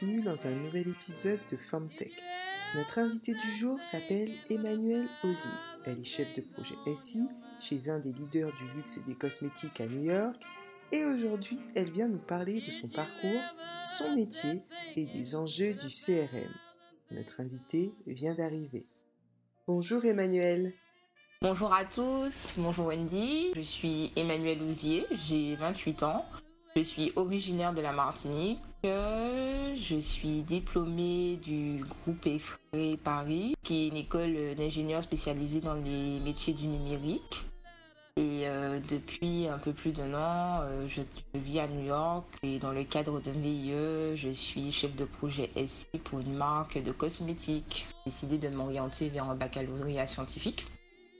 bienvenue dans un nouvel épisode de FemTech. Notre invitée du jour s'appelle Emmanuelle Ozzy. Elle est chef de projet SI chez un des leaders du luxe et des cosmétiques à New York et aujourd'hui elle vient nous parler de son parcours, son métier et des enjeux du CRM. Notre invitée vient d'arriver. Bonjour Emmanuelle. Bonjour à tous, bonjour Wendy, je suis Emmanuelle Ouzier, j'ai 28 ans, je suis originaire de la Martinique, je suis diplômée du groupe EFRE Paris, qui est une école d'ingénieurs spécialisée dans les métiers du numérique. Et euh, depuis un peu plus d'un an, euh, je, vis à New York et dans le cadre de VIE, je suis chef de projet SI pour une marque de cosmétiques. J'ai décidé de m'orienter vers un baccalauréat scientifique.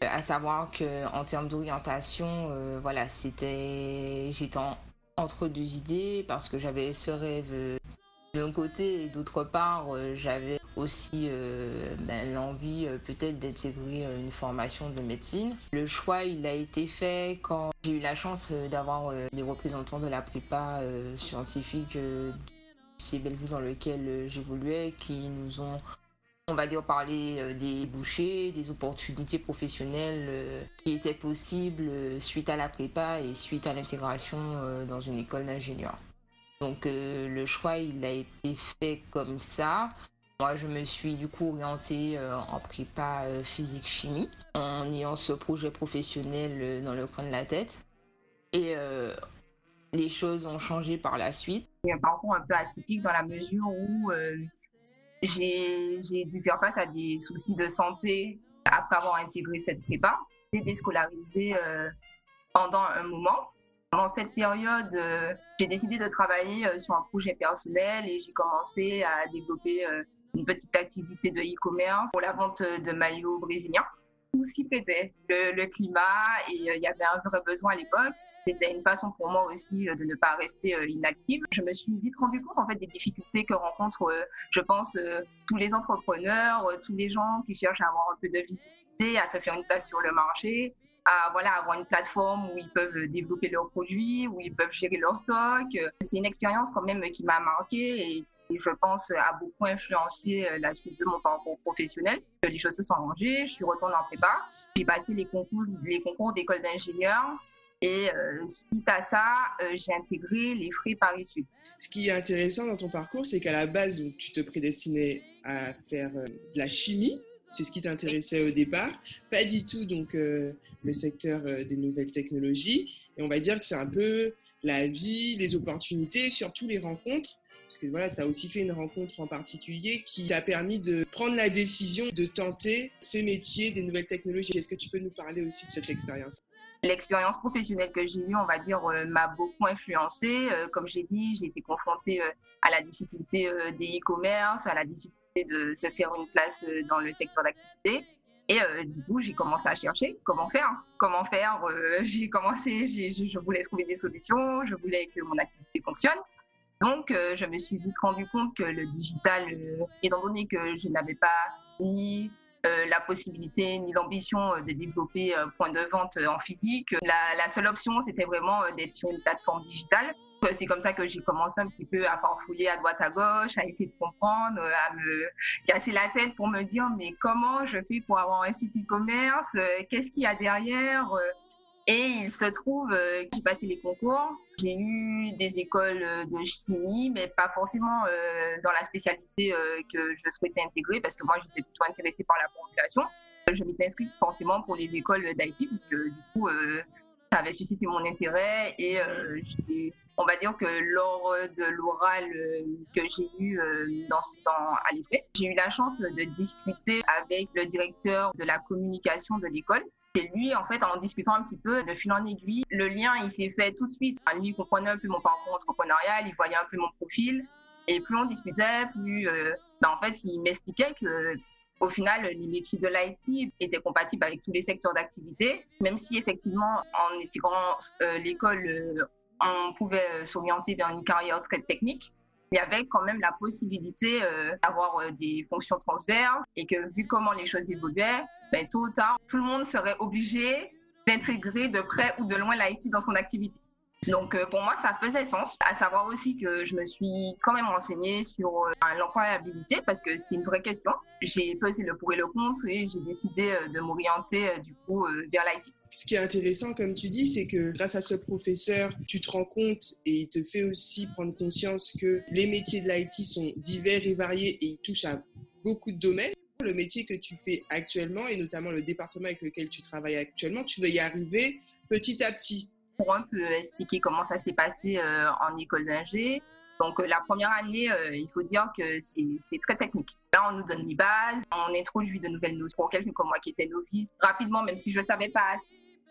À savoir qu'en termes d'orientation, euh, voilà, c'était, j'étais entre deux idées parce que j'avais ce rêve euh, d'un côté et d'autre part, euh, j'avais aussi ben, l'envie peut-être d'intégrer une formation de médecine. Le choix, il a été fait quand j'ai eu la chance d'avoir les représentants de la prépa scientifique c'est Bellevue dans lequel j'évoluais qui nous ont on va dire, parler euh, des bouchers, des opportunités professionnelles euh, qui étaient possibles euh, suite à la prépa et suite à l'intégration dans une école d'ingénieur. Donc le choix, il a été fait comme ça. Moi, je me suis du coup orientée en prépa physique-chimie en ayant ce projet professionnel dans le coin de la tête. Et les choses ont changé par la suite. A un parcours un peu atypique dans la mesure où j'ai dû faire face à des soucis de santé après avoir intégré cette prépa. J'ai déscolarisé euh, pendant un moment. Pendant cette période, euh, j'ai décidé de travailler euh, sur un projet personnel et j'ai commencé à développer une petite activité de e-commerce pour la vente de maillots brésiliens. Tout s'y prêtait, le, le, climat et il y avait un vrai besoin à l'époque. C'était une façon pour moi aussi euh, de ne pas rester euh, inactive. Je me suis vite rendu compte en fait des difficultés que rencontrent, euh, je pense, tous les entrepreneurs, tous les gens qui cherchent à avoir un peu de visibilité, à se faire une place sur le marché, à voilà, avoir une plateforme où ils peuvent développer leurs produits, où ils peuvent gérer leur stock. C'est une expérience quand même qui m'a marqué et qui, je pense, a beaucoup influencé la suite de mon parcours professionnel. Les choses se sont arrangées, je suis retournée en prépa, j'ai passé les concours, les concours d'école d'ingénieur et euh, suite à ça, euh, j'ai intégré les frais Paris Sud. Ce qui est intéressant dans ton parcours, c'est qu'à la base, tu te prédestinais à faire euh, de la chimie. C'est ce qui t'intéressait au départ. Pas du tout donc le secteur des nouvelles technologies. Et on va dire que c'est un peu la vie, les opportunités, surtout les rencontres. Parce que voilà, tu as aussi fait une rencontre en particulier qui t'a permis de prendre la décision de tenter ces métiers des nouvelles technologies. Est-ce que tu peux nous parler aussi de cette expérience? L'expérience professionnelle que j'ai eue, on va dire, euh, m'a beaucoup influencée. Euh, comme j'ai dit, j'ai été confrontée euh, à la difficulté des e-commerce, à la difficulté de se faire une place dans le secteur d'activité. Et du coup, j'ai commencé à chercher comment faire. Comment faire J'ai commencé, je voulais trouver des solutions, je voulais que mon activité fonctionne. Donc, je me suis vite rendu compte que le digital, étant donné que je n'avais pas ni la possibilité ni l'ambition euh, de développer un point de vente euh, en physique. La, seule option, c'était vraiment d'être sur une plateforme digitale. C'est comme ça que j'ai commencé un petit peu à farfouiller à droite à gauche, à essayer de comprendre, à me casser la tête pour me dire mais comment je fais pour avoir un site e-commerce, qu'est-ce qu'il y a derrière, et il se trouve euh, que j'ai passé les concours. J'ai eu des écoles euh, de chimie, mais pas forcément euh, dans la spécialité que je souhaitais intégrer, parce que moi, j'étais plutôt intéressée par la population. Je m'étais inscrite forcément pour les écoles d'IT, puisque du coup, ça avait suscité mon intérêt. Et on va dire que lors de l'oral que j'ai eu dans, dans, à l'IFE, j'ai eu la chance de discuter avec le directeur de la communication de l'école c'est lui, en fait, en discutant un petit peu de fil en aiguille, le lien, il s'est fait tout de suite. Lui, il comprenait un peu mon parcours entrepreneurial, il voyait un peu mon profil. Et plus on discutait, plus, euh, ben, en fait, il m'expliquait que au final, les métiers de l'IT étaient compatibles avec tous les secteurs d'activité, même si effectivement, en intégrant euh, l'école, euh, on pouvait s'orienter vers une carrière très technique il y avait quand même la possibilité d'avoir des fonctions transverses et que vu comment les choses évoluaient, ben, tôt ou tard, tout le monde serait obligé d'intégrer de près ou de loin l'IT dans son activité. Donc euh, pour moi, ça faisait sens. À savoir aussi que je me suis quand même renseignée sur euh, l'employabilité parce que c'est une vraie question. J'ai pesé le pour et le contre et j'ai décidé euh, de m'orienter du coup vers l'IT. Ce qui est intéressant, comme tu dis, c'est que grâce à ce professeur, tu te rends compte et il te fait aussi prendre conscience que les métiers de l'IT sont divers et variés et ils touchent à beaucoup de domaines. Le métier que tu fais actuellement et notamment le département avec lequel tu travailles actuellement, tu veux y arriver petit à petit? Pour un peu expliquer comment ça s'est passé euh, en école d'ingé. Donc, euh, la première année, euh, il faut dire que c'est très technique. Là, on nous donne les bases, on introduit de nouvelles notions pour quelqu'un comme moi qui était novice. Rapidement, même si je ne savais pas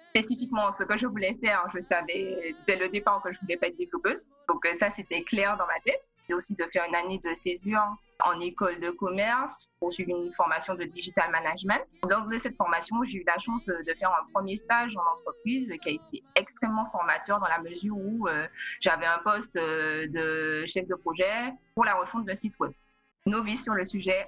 spécifiquement ce que je voulais faire, je savais dès le départ que je voulais pas être développeuse. Donc, ça, c'était clair dans ma tête. Et aussi de faire une année de césure en école de commerce pour suivre une formation de digital management. De cette formation, j'ai eu la chance de faire un premier stage en entreprise qui a été extrêmement formateur dans la mesure où euh, j'avais un poste euh, de chef de projet pour la refonte d'un site web. Novice sur le sujet,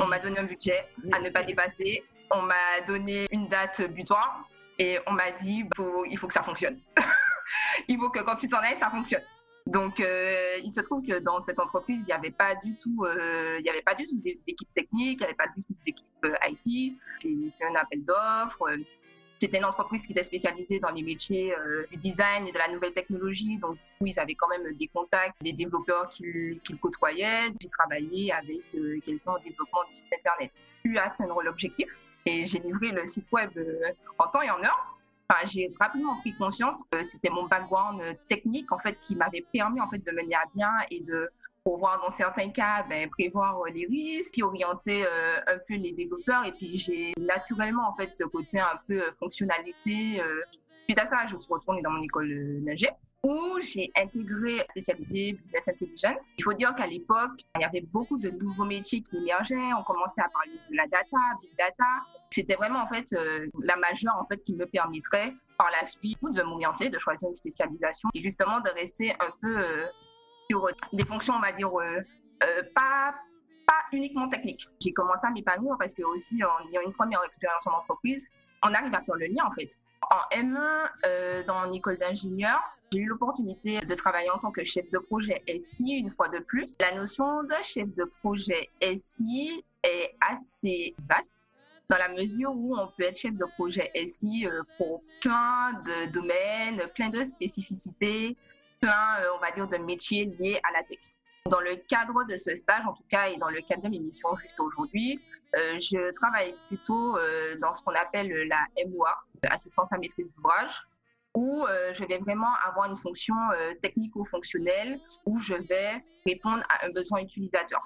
on m'a donné un budget à ne pas dépasser, on m'a donné une date butoir et on m'a dit il faut que ça fonctionne. il faut que quand tu t'en ailles, ça fonctionne. Donc, euh, il se trouve que dans cette entreprise, il n'y avait pas du tout, euh, il y avait pas du tout d'équipe technique, il n'y avait pas du tout d'équipe euh, IT. J'ai fait un appel d'offres. C'était une entreprise qui était spécialisée dans les métiers du design et de la nouvelle technologie. Donc, ils avaient quand même des contacts, des développeurs qu'ils côtoyaient. J'ai travaillé avec quelqu'un au développement du site Internet. Pu atteindre l'objectif et j'ai livré le site web en temps et en heure j'ai rapidement pris conscience que c'était mon background technique en fait qui m'avait permis en fait de mener à bien et de pouvoir dans certains cas ben, prévoir les risques, orienter euh, un peu les développeurs et puis j'ai naturellement en fait ce côté un peu euh, fonctionnalité. Euh. Suite à ça, je suis retournée dans mon école d'ingé où j'ai intégré la spécialité Business Intelligence. Il faut dire qu'à l'époque, il y avait beaucoup de nouveaux métiers qui émergeaient. On commençait à parler de la data, big data. C'était vraiment en fait euh, la majeure en fait qui me permettrait par la suite de m'orienter, de choisir une spécialisation et justement de rester un peu euh, sur des fonctions, on va dire, euh, pas pas uniquement techniques. J'ai commencé à m'épanouir parce que aussi en ayant une première expérience en entreprise, on arrive à faire le lien en fait. En M1, dans une école d'ingénieur, j'ai eu l'opportunité de travailler en tant que chef de projet SI une fois de plus. La notion de chef de projet SI est assez vaste dans la mesure où on peut être chef de projet SI euh, pour plein de domaines, plein de spécificités, plein, euh, on va dire, de métiers liés à la tech. Dans le cadre de ce stage, en tout cas, et dans le cadre de l'émission jusqu'à aujourd'hui, euh, je travaille plutôt dans ce qu'on appelle la MOA, assistance à maîtrise d'ouvrage, où je vais vraiment avoir une fonction technico-fonctionnelle, où je vais répondre à un besoin utilisateur.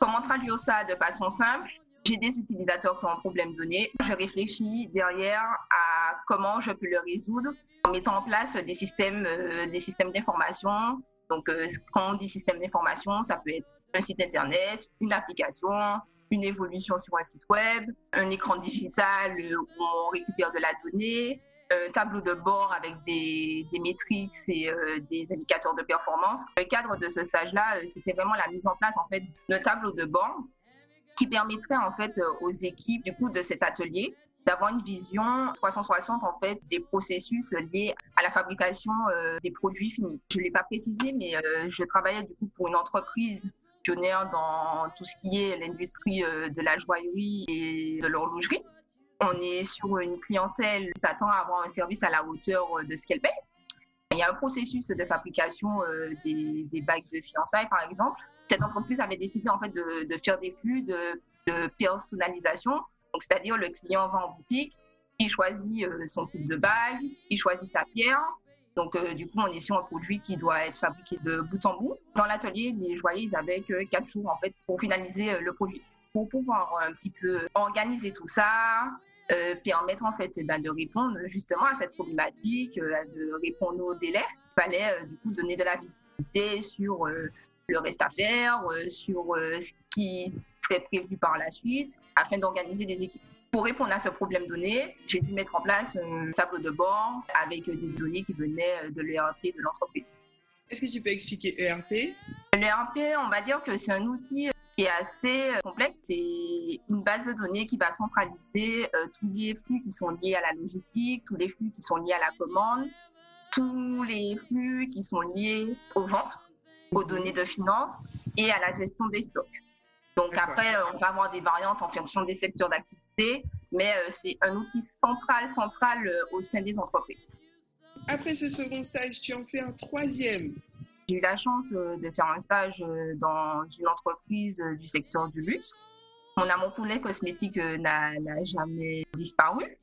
Comment traduire ça de façon simple? J'ai des utilisateurs qui ont un problème donné. Je réfléchis derrière à comment je peux le résoudre en mettant en place des systèmes, euh, d'information. Donc, euh, quand on dit système d'information, ça peut être un site internet, une application, une évolution sur un site web, un écran digital où on récupère de la donnée, un tableau de bord avec des, métriques et euh, des indicateurs de performance. Le cadre de ce stage-là, c'était vraiment la mise en place en fait d'un tableau de bord qui permettrait en fait euh, aux équipes du coup de cet atelier d'avoir une vision 360 en fait des processus liés à la fabrication euh, des produits finis. Je l'ai pas précisé, mais euh, je travaillais du coup pour une entreprise dans tout ce qui est l'industrie de la joaillerie et de l'horlogerie. On est sur une clientèle qui s'attend à avoir un service à la hauteur de ce qu'elle paye. Il y a un processus de fabrication des, des bagues de fiançailles, par exemple, cette entreprise avait décidé en fait de, faire des flux de, personnalisation. C'est-à-dire le client va en boutique, il choisit euh, son type de bague, il choisit sa pierre. Donc, euh, du coup, on est sur un produit qui doit être fabriqué de bout en bout. Dans l'atelier, les joailliers, ils avaient quatre jours en fait pour finaliser euh, le produit. Pour pouvoir un petit peu organiser tout ça, euh, permettre en fait ben, de répondre justement à cette problématique, de répondre aux délais. Il fallait donner de la visibilité sur le reste à faire, euh, sur euh, ce qui serait prévu par la suite, afin d'organiser des équipes. Pour répondre à ce problème donné, j'ai dû mettre en place un tableau de bord avec des données qui venaient de l'ERP de l'entreprise. Est-ce que tu peux expliquer ERP L'ERP, on va dire que c'est un outil qui est assez complexe. C'est une base de données qui va centraliser euh, tous les flux qui sont liés à la logistique, tous les flux qui sont liés à la commande, tous les flux qui sont liés aux ventes, aux données de finances et à la gestion des stocks. Donc après, euh, on peut avoir des variantes en fonction des secteurs d'activité, mais euh, c'est un outil central, central euh, au sein des entreprises. Après ce second stage, tu en fais un troisième. J'ai eu la chance de faire un stage dans une entreprise du secteur du luxe. Mon amour pour les cosmétiques n'a jamais disparu.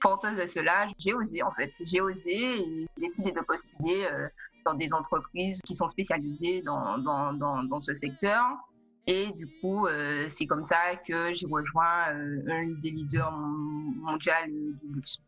Porteuse de cela, j'ai osé en fait. J'ai osé et décidé de postuler dans des entreprises qui sont spécialisées dans, dans, dans, dans ce secteur. Et du coup, euh, c'est comme ça que j'ai rejoint euh, un des leaders mondiaux du luxe.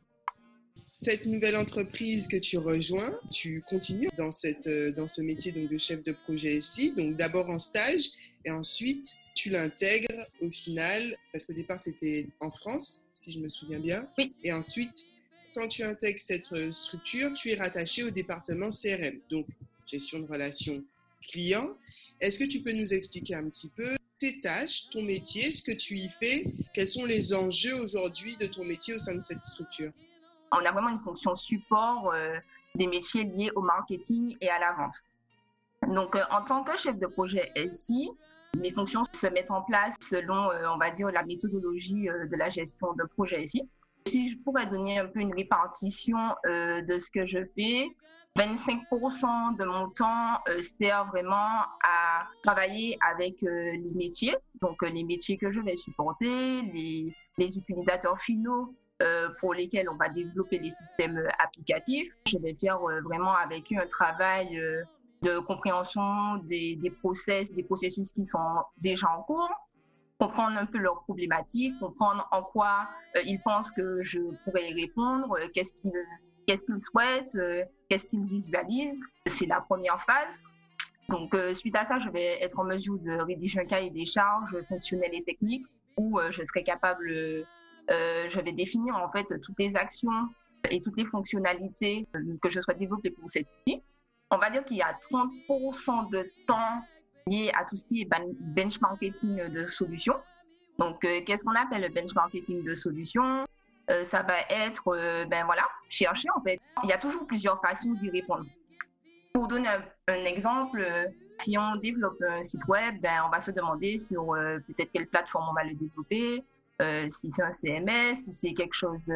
Cette nouvelle entreprise que tu rejoins, tu continues dans, cette, euh, dans ce métier donc, de chef de projet ici, donc d'abord en stage et ensuite tu l'intègres au final, parce qu'au départ c'était en France, si je me souviens bien. Oui. Et ensuite, quand tu intègres cette structure, tu es rattaché au département CRM, donc gestion de relations clients. Est-ce que tu peux nous expliquer un petit peu tes tâches, ton métier, ce que tu y fais? Quels sont les enjeux aujourd'hui de ton métier au sein de cette structure? On a vraiment une fonction support euh, des métiers liés au marketing et à la vente. Donc, euh, en tant que chef de projet SI, mes fonctions se mettent en place selon, euh, on va dire, la méthodologie de la gestion de projet SI. Si je pourrais donner un peu une répartition de ce que je fais, 25% de mon temps euh, sert vraiment à travailler avec euh, les métiers, donc euh, les métiers que je vais supporter, les, utilisateurs finaux pour lesquels on va développer des systèmes applicatifs. Je vais faire vraiment avec eux un travail de compréhension des, process, des processus qui sont déjà en cours, comprendre un peu leurs problématiques, comprendre en quoi ils pensent que je pourrais y répondre, qu'est-ce qu'ils souhaitent, qu'est-ce qu'ils visualisent. C'est la première phase. Donc, euh, suite à ça, je vais être en mesure de rédiger un cahier des charges fonctionnelles et techniques où euh, je serai capable, je vais définir en fait toutes les actions et toutes les fonctionnalités que je souhaite développer pour cet outil. On va dire qu'il y a 30% de temps lié à tout ce qui est benchmarking de solutions. Donc, qu'est-ce qu'on appelle le benchmarking de solutions? Euh, ça va être, euh, ben voilà, chercher en fait. Il y a toujours plusieurs façons d'y répondre. Pour donner un, exemple, euh, si on développe un site web, ben, on va se demander sur peut-être quelle plateforme on va le développer, si c'est un CMS, si c'est quelque chose,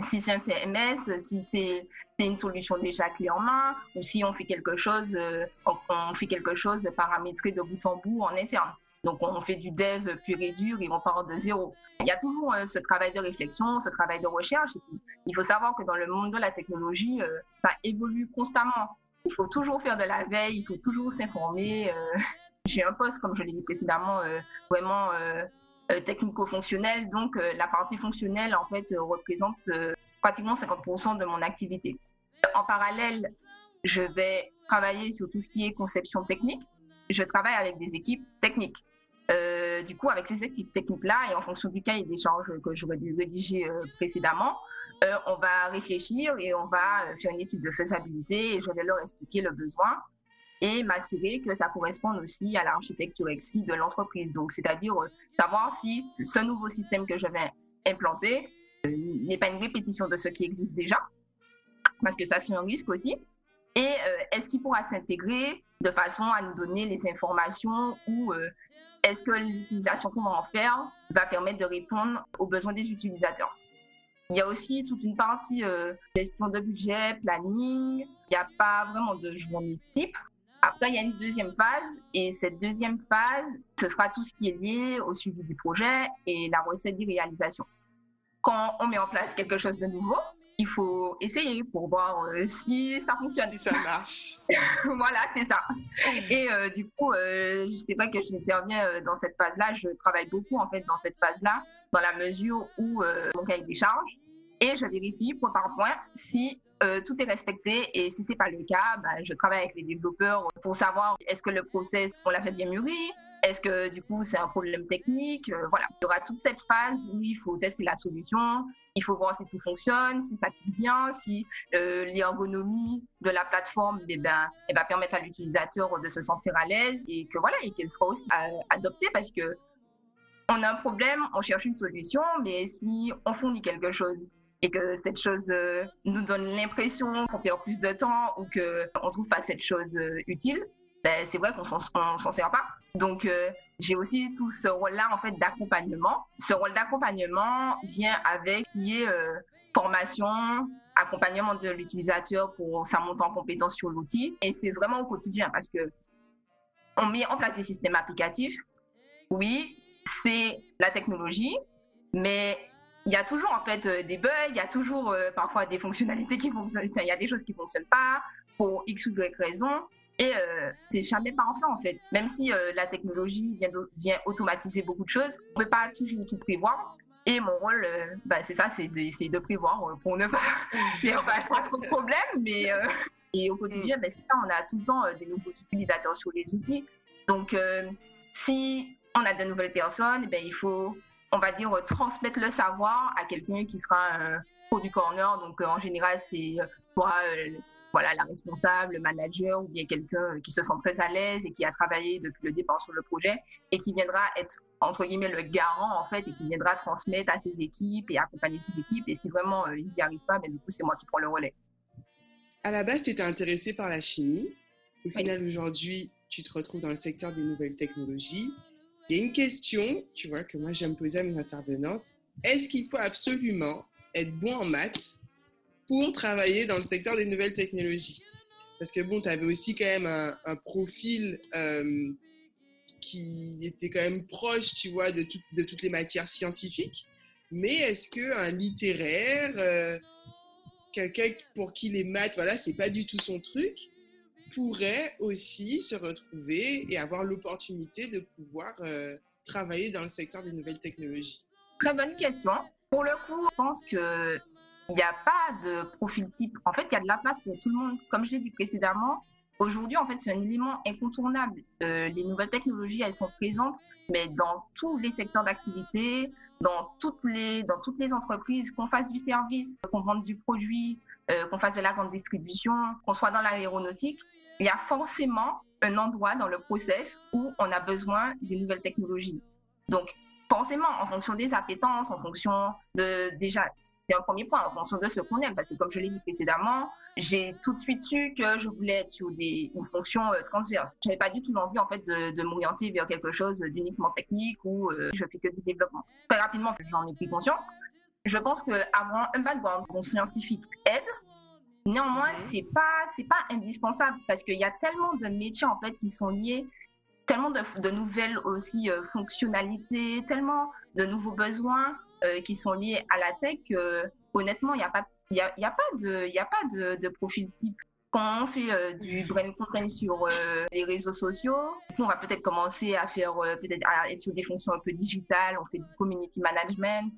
si c'est un CMS, si c'est une solution déjà clé en main, ou si on fait quelque chose, on fait quelque chose paramétré de bout en bout en interne. Donc, on fait du dev pur et dur et on part de zéro. Il y a toujours euh, ce travail de réflexion, ce travail de recherche. il faut savoir que dans le monde de la technologie, euh, ça évolue constamment. Il faut toujours faire de la veille, il faut toujours s'informer. Euh. J'ai un poste, comme je l'ai dit précédemment, vraiment technico-fonctionnel. Donc, la partie fonctionnelle, en fait, représente pratiquement 50% de mon activité. En parallèle, je vais travailler sur tout ce qui est conception technique. Je travaille avec des équipes techniques. Euh, du coup, avec ces équipes techniques-là et en fonction du cahier d'échange que j'aurais dû rédiger euh, précédemment, euh, on va réfléchir et on va faire une étude de faisabilité et je vais leur expliquer le besoin et m'assurer que ça corresponde aussi à l'architecture EXI de l'entreprise. Donc, c'est-à-dire savoir si ce nouveau système que je vais implanter n'est pas une répétition de ce qui existe déjà, parce que ça, c'est un risque aussi. Et est-ce qu'il pourra s'intégrer de façon à nous donner les informations ou est-ce que l'utilisation qu'on va en faire va permettre de répondre aux besoins des utilisateurs? Il y a aussi toute une partie euh, gestion de budget, planning. Il n'y a pas vraiment de journée type. Après, il y a une deuxième phase et cette deuxième phase, ce sera tout ce qui est lié au suivi du projet et la recette de réalisation. Quand on met en place quelque chose de nouveau, il faut essayer pour voir euh, si ça fonctionne. Si ça marche. voilà, c'est ça. Et euh, du coup, euh, c'est vrai que j'interviens euh, dans cette phase-là. Je travaille beaucoup en fait dans cette phase-là, dans la mesure où mon cahier des charges et je vérifie point par point si tout est respecté et si c'est pas le cas, bah, je travaille avec les développeurs pour savoir est-ce que le process on l'a fait bien mûri, est-ce que du coup c'est un problème technique? Voilà, il y aura toute cette phase où il faut tester la solution, il faut voir si tout fonctionne, si ça clique bien, si euh, l'ergonomie de la plateforme eh ben, elle va permettre à l'utilisateur de se sentir à l'aise et que voilà et qu'elle sera aussi euh, adoptée parce que on a un problème, on cherche une solution, mais si on fournit quelque chose et que cette chose nous donne l'impression qu'on perd plus de temps ou qu'on ne trouve pas cette chose utile, ben, c'est vrai qu'on s'en sert pas. Donc, j'ai aussi tout ce rôle-là en fait d'accompagnement. Ce rôle d'accompagnement vient avec qui est formation, accompagnement de l'utilisateur pour sa montée en compétence sur l'outil. Et c'est vraiment au quotidien parce que on met en place des systèmes applicatifs. Oui, c'est la technologie, mais il y a toujours en fait euh, des bugs, il y a toujours euh, parfois des fonctionnalités qui fonctionnent, il y a des choses qui fonctionnent pas pour X ou Y raison. Et euh, c'est jamais parfait en fait. Même si la technologie vient, vient automatiser beaucoup de choses, on peut pas toujours tout prévoir. Et mon rôle, bah, c'est ça, c'est de, de, prévoir pour ne pas faire trop de problèmes. Mais et au quotidien, ben, ça, on a tout le temps des nouveaux utilisateurs sur les outils. Donc, si on a de nouvelles personnes, ben, il faut on va dire, transmettre le savoir à quelqu'un qui sera un produit corner. Donc, euh, en général, c'est euh, soit euh, voilà, la responsable, le manager ou bien quelqu'un qui se sent très à l'aise et qui a travaillé depuis le départ sur le projet et qui viendra être, entre guillemets, le garant, en fait, et qui viendra transmettre à ses équipes et accompagner ses équipes. Et si vraiment ils n'y arrivent pas, ben, du coup, c'est moi qui prends le relais. À la base, tu étais intéressée par la chimie. Au final, aujourd'hui, tu te retrouves dans le secteur des nouvelles technologies. Il y a une question, tu vois, que moi j'aime poser à mes intervenantes. Est-ce qu'il faut absolument être bon en maths pour travailler dans le secteur des nouvelles technologies Parce que bon, tu avais aussi quand même un, profil euh, qui était quand même proche, tu vois, de, toutes les matières scientifiques. Mais est-ce qu'un littéraire, euh, quelqu'un pour qui les maths, voilà, c'est pas du tout son truc, pourrait aussi se retrouver et avoir l'opportunité de pouvoir euh, travailler dans le secteur des nouvelles technologies? Très bonne question. Pour le coup, je pense qu'il n'y a pas de profil type. En fait, il y a de la place pour tout le monde. Comme je l'ai dit précédemment, aujourd'hui, en fait, c'est un élément incontournable. Euh, les nouvelles technologies, elles sont présentes, mais dans tous les secteurs d'activité, dans toutes les, dans toutes les entreprises, qu'on fasse du service, qu'on vende du produit, euh, qu'on fasse de la grande distribution, qu'on soit dans l'aéronautique, il y a forcément un endroit dans le process où on a besoin des nouvelles technologies. Donc, forcément, en fonction des appétences, en fonction de, déjà, c'est un premier point, en fonction de ce qu'on aime, parce que comme je l'ai dit précédemment, j'ai tout de suite su que je voulais être sur des, une fonction euh, transverse. Je n'avais pas du tout envie, en fait, de, de m'orienter vers quelque chose d'uniquement technique ou euh, je fais que du développement. Très rapidement, j'en ai pris conscience. Je pense qu'avoir un background scientifique aide, Néanmoins, mhm. c'est pas c'est pas indispensable parce qu'il y a tellement de métiers en fait qui sont liés, tellement de, nouvelles aussi euh, fonctionnalités, tellement de nouveaux besoins euh, qui sont liés à la tech honnêtement, il n'y a pas y a, y a, pas de, profil type. Quand on fait euh, du brain content sur les réseaux sociaux, on va peut-être commencer à faire peut-être à être sur des fonctions un peu digitales, on fait du community management,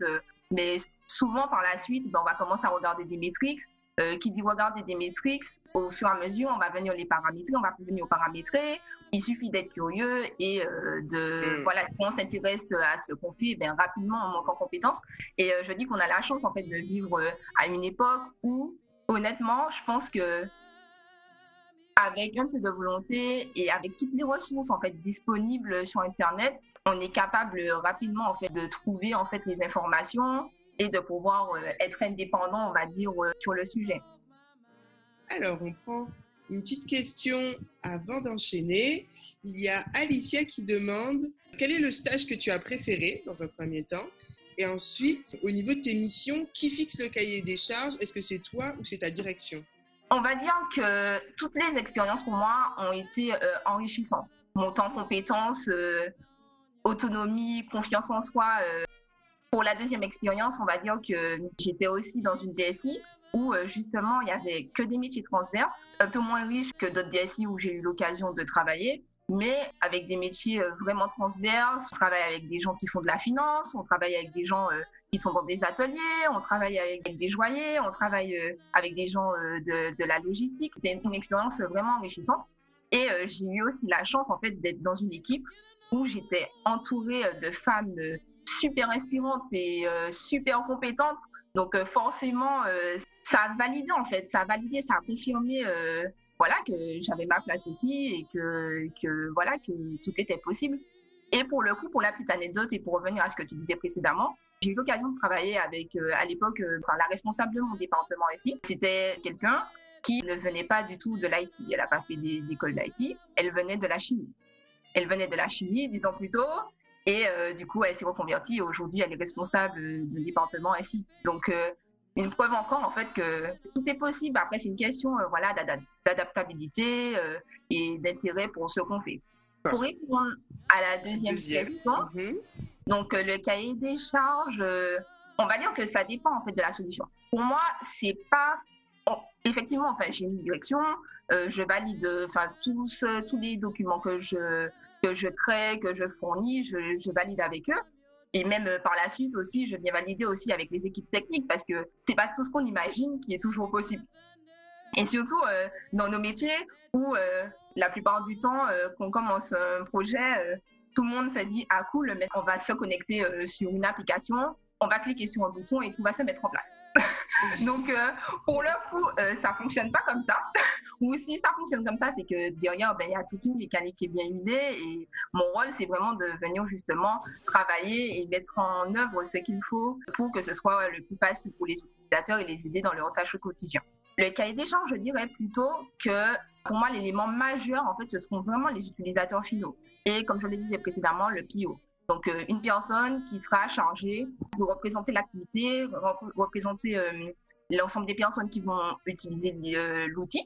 mais souvent par la suite, ben, on va commencer à regarder des métriques euh, qui dit regarder des métriques, au fur et à mesure, on va venir les paramétrer, on va venir paramétrer. Il suffit d'être curieux et euh, de, mm. voilà, on s'intéresse à ce qu'on fait, ben, rapidement, on monte en compétence. Et euh, je dis qu'on a la chance, en fait, de vivre à une époque où, honnêtement, je pense que avec un peu de volonté et avec toutes les ressources en fait disponibles sur internet, on est capable rapidement en fait de trouver en fait les informations et de pouvoir euh, être indépendant, on va dire, euh, sur le sujet. Alors, on prend une petite question avant d'enchaîner. Il y a Alicia qui demande quel est le stage que tu as préféré dans un premier temps? Et ensuite, au niveau de tes missions, qui fixe le cahier des charges? Est-ce que c'est toi ou c'est ta direction? On va dire que toutes les expériences pour moi ont été euh, enrichissantes. Montant en compétences, autonomie, confiance en soi, pour la deuxième expérience, on va dire que j'étais aussi dans une DSI où euh, justement il y avait que des métiers transverses, un peu moins riches que d'autres DSI où j'ai eu l'occasion de travailler, mais avec des métiers euh, vraiment transverses. On travaille avec des gens qui font de la finance, on travaille avec des gens euh, qui sont dans des ateliers, on travaille avec des joailliers, on travaille avec des gens de, de la logistique. C'était une expérience vraiment enrichissante. Et j'ai eu aussi la chance en fait d'être dans une équipe où j'étais entourée de femmes super inspirante et euh, super compétente. Donc euh, forcément, euh, ça a validé en fait, ça a validé, ça a confirmé voilà, que j'avais ma place aussi et que, que, voilà, que tout était possible. Et pour le coup, pour la petite anecdote et pour revenir à ce que tu disais précédemment, J'ai eu l'occasion de travailler avec, à l'époque, la responsable de mon département ici. C'était quelqu'un qui ne venait pas du tout de l'IT. Elle n'a pas fait d'école d'IT. Elle venait de la chimie. Elle venait de la chimie dix ans Et du coup, elle s'est reconvertie et aujourd'hui, elle est responsable du département ici. Donc, une preuve encore en fait que tout est possible. Après, c'est une question euh, voilà, d'adaptabilité euh, et d'intérêt pour ce qu'on fait. Pour répondre à la deuxième, question, mhm. donc euh, le cahier des charges, on va dire que ça dépend en fait de la solution. Pour moi, c'est pas effectivement, enfin, j'ai une direction, je valide, enfin, tous, tous les documents que je que je crée, que je fournis, je, valide avec eux. Et même euh, par la suite aussi, je viens valider aussi avec les équipes techniques parce que c'est pas tout ce qu'on imagine qui est toujours possible. Et surtout euh, dans nos métiers où euh, la plupart du temps, qu'on commence un projet, tout le monde se dit ah cool, on va se connecter sur une application, on va cliquer sur un bouton et tout va se mettre en place. Donc, euh, pour le coup, euh, ça fonctionne pas comme ça. Ou si ça fonctionne comme ça, c'est que derrière, ben, il y a toute une mécanique qui est bien huilée. Et mon rôle, c'est vraiment de venir justement travailler et mettre en œuvre ce qu'il faut pour que ce soit le plus facile pour les utilisateurs et les aider dans leur tâches au quotidien. Le cahier des charges, je dirais plutôt que pour moi, l'élément majeur, en fait, ce sont vraiment les utilisateurs finaux. Et comme je le disais précédemment, le PIO. Donc, euh, une personne qui sera chargée de représenter l'activité, représenter euh, l'ensemble des personnes qui vont utiliser euh, l'outil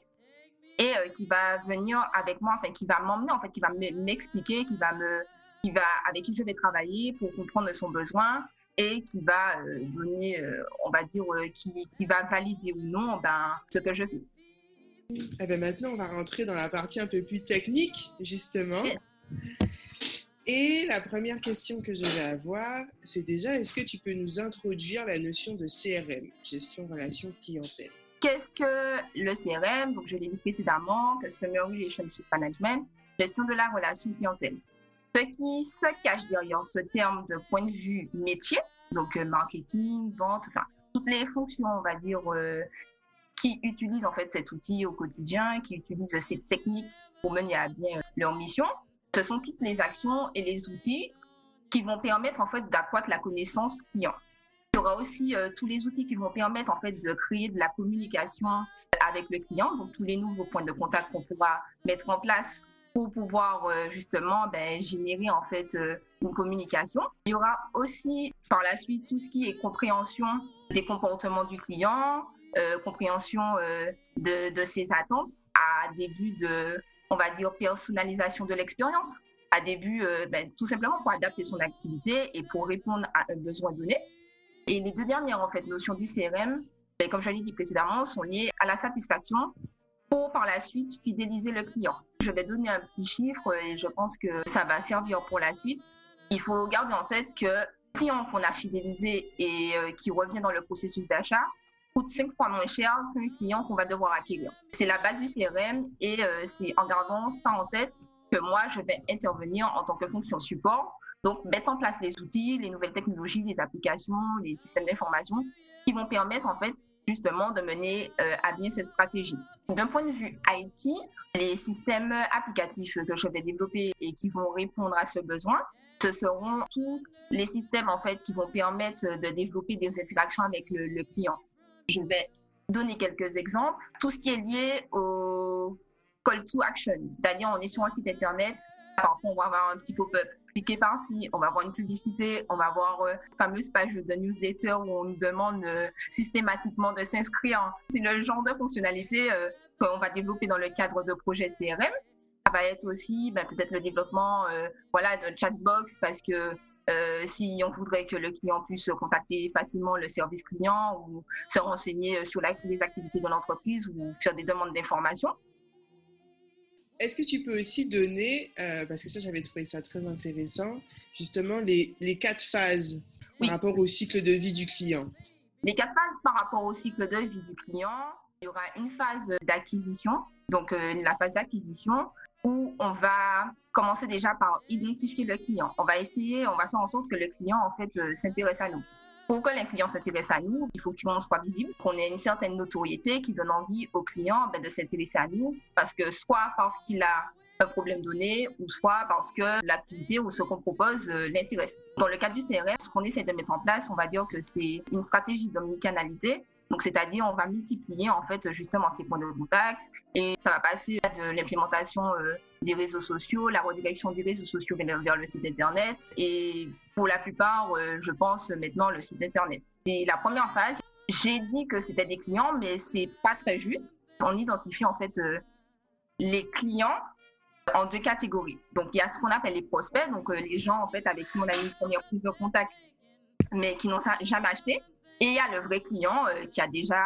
et qui va venir avec moi, enfin, qui va m'emmener, en fait, qui va m'expliquer, qui va me, qui va, avec qui je vais travailler pour comprendre son besoin et qui va donner, on va dire, qui, qui, va valider ou non ben, ce que je fais. Eh ben maintenant, on va rentrer dans la partie un peu plus technique, justement. Et la première question que je vais avoir, c'est déjà, est-ce que tu peux nous introduire la notion de CRM, gestion relation clientèle? Qu'est-ce que le CRM Donc, je l'ai dit précédemment, Customer Relationship Management, gestion de la relation clientèle. Ce qui se cache derrière ce terme de point de vue métier, donc euh, marketing, vente, enfin, toutes les fonctions, on va dire, euh, qui utilisent en fait cet outil au quotidien, qui utilisent ces techniques pour mener à bien leur mission, ce sont toutes les actions et les outils qui vont permettre en fait d'accroître la connaissance client. Il y aura aussi euh, tous les outils qui vont permettre en fait de créer de la communication avec le client, donc tous les nouveaux points de contact qu'on pourra mettre en place pour pouvoir euh, justement ben, générer en fait euh, une communication. Il y aura aussi par la suite tout ce qui est compréhension des comportements du client, compréhension de, de, ses attentes à début de on va dire, personnalisation de l'expérience. À début, euh, ben, tout simplement pour adapter son activité et pour répondre à un besoin donné. Et les deux dernières en fait, notions du CRM, ben, comme je l'ai dit précédemment, sont liées à la satisfaction pour par la suite fidéliser le client. Je vais donner un petit chiffre et je pense que ça va servir pour la suite. Il faut garder en tête que client qu'on a fidélisé et euh, qui revient dans le processus d'achat, coûte cinq fois moins cher qu'un client qu'on va devoir acquérir. C'est la base du CRM et euh, c'est en gardant ça en tête que moi, je vais intervenir en tant que fonction support. Donc, mettre en place les outils, les nouvelles technologies, les applications, les systèmes d'information qui vont permettre en fait justement de mener euh, à bien cette stratégie. D'un point de vue IT, les systèmes applicatifs que je vais développer et qui vont répondre à ce besoin, ce seront tous les systèmes en fait qui vont permettre de développer des interactions avec le client. Je vais donner quelques exemples. Tout ce qui est lié au call to action, c'est-à-dire on est sur un site internet, parfois on va avoir un petit pop-up. Cliquez par-ci, on va avoir une publicité, on va avoir euh, fameuse page de newsletter où on nous demande euh, systématiquement de s'inscrire. C'est le genre de fonctionnalité euh, qu'on va développer dans le cadre de projets CRM. Ça va être aussi ben, peut-être le développement voilà, de chatbox parce que euh, si on voudrait que le client puisse contacter facilement le service client ou se renseigner sur les activités de l'entreprise ou faire des demandes d'information. Est-ce que tu peux aussi donner, euh, parce que ça j'avais trouvé ça très intéressant, justement les, les quatre phases par rapport au cycle de vie du client? Les quatre phases par rapport au cycle de vie du client, il y aura une phase d'acquisition, donc euh, la phase d'acquisition où on va commencer déjà par identifier le client. On va essayer, on va faire en sorte que le client, en fait, euh, s'intéresse à nous. Pour que le client s'intéresse à nous, il faut qu'on soit visible, qu'on ait une certaine notoriété qui donne envie au client ben, de s'intéresser à nous, parce que soit parce qu'il a un problème donné ou soit parce que l'activité ou ce qu'on propose euh, l'intéresse. Dans le cadre du CRM, ce qu'on essaie de mettre en place, on va dire que c'est une stratégie d'omnicanalité. Donc, c'est-à-dire, on va multiplier en fait justement ces points de contact et ça va passer de l'implémentation euh, des réseaux sociaux, la redirection des réseaux sociaux vers le site internet et pour la plupart, euh, je pense maintenant le site internet. C'est la première phase. J'ai dit que c'était des clients, mais c'est pas très juste. On identifie en fait les clients en deux catégories. Donc, il y a ce qu'on appelle les prospects, donc euh, les gens en fait avec qui on a une première prise de contact, mais qui n'ont jamais acheté. Et il y a le vrai client euh, qui a déjà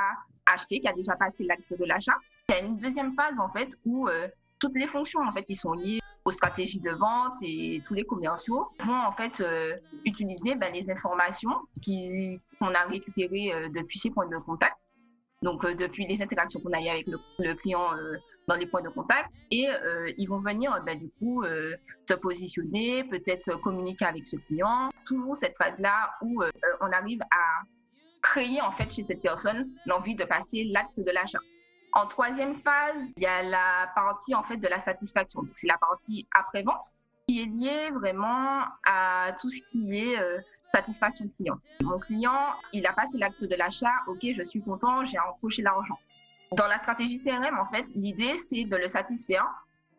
acheté, qui a déjà passé l'acte de l'achat. Il y a une deuxième phase en fait où euh, toutes les fonctions en fait qui sont liées aux stratégies de vente et tous les commerciaux vont en fait utiliser ben, les informations qu'on a récupérées depuis ces points de contact donc euh, depuis les interactions qu'on a eues avec le, client euh, dans les points de contact, et euh, ils vont venir ben, du coup se positionner, peut-être communiquer avec ce client. Toujours cette phase-là où on arrive à créer en fait chez cette personne l'envie de passer l'acte de l'achat. En troisième phase, il y a la partie en fait de la satisfaction. c'est la partie après-vente qui est liée vraiment à tout ce qui est satisfaction client. Mon client, il a passé l'acte de l'achat, ok, je suis content, j'ai empoché l'argent. Dans la stratégie CRM, en fait, l'idée, c'est de le satisfaire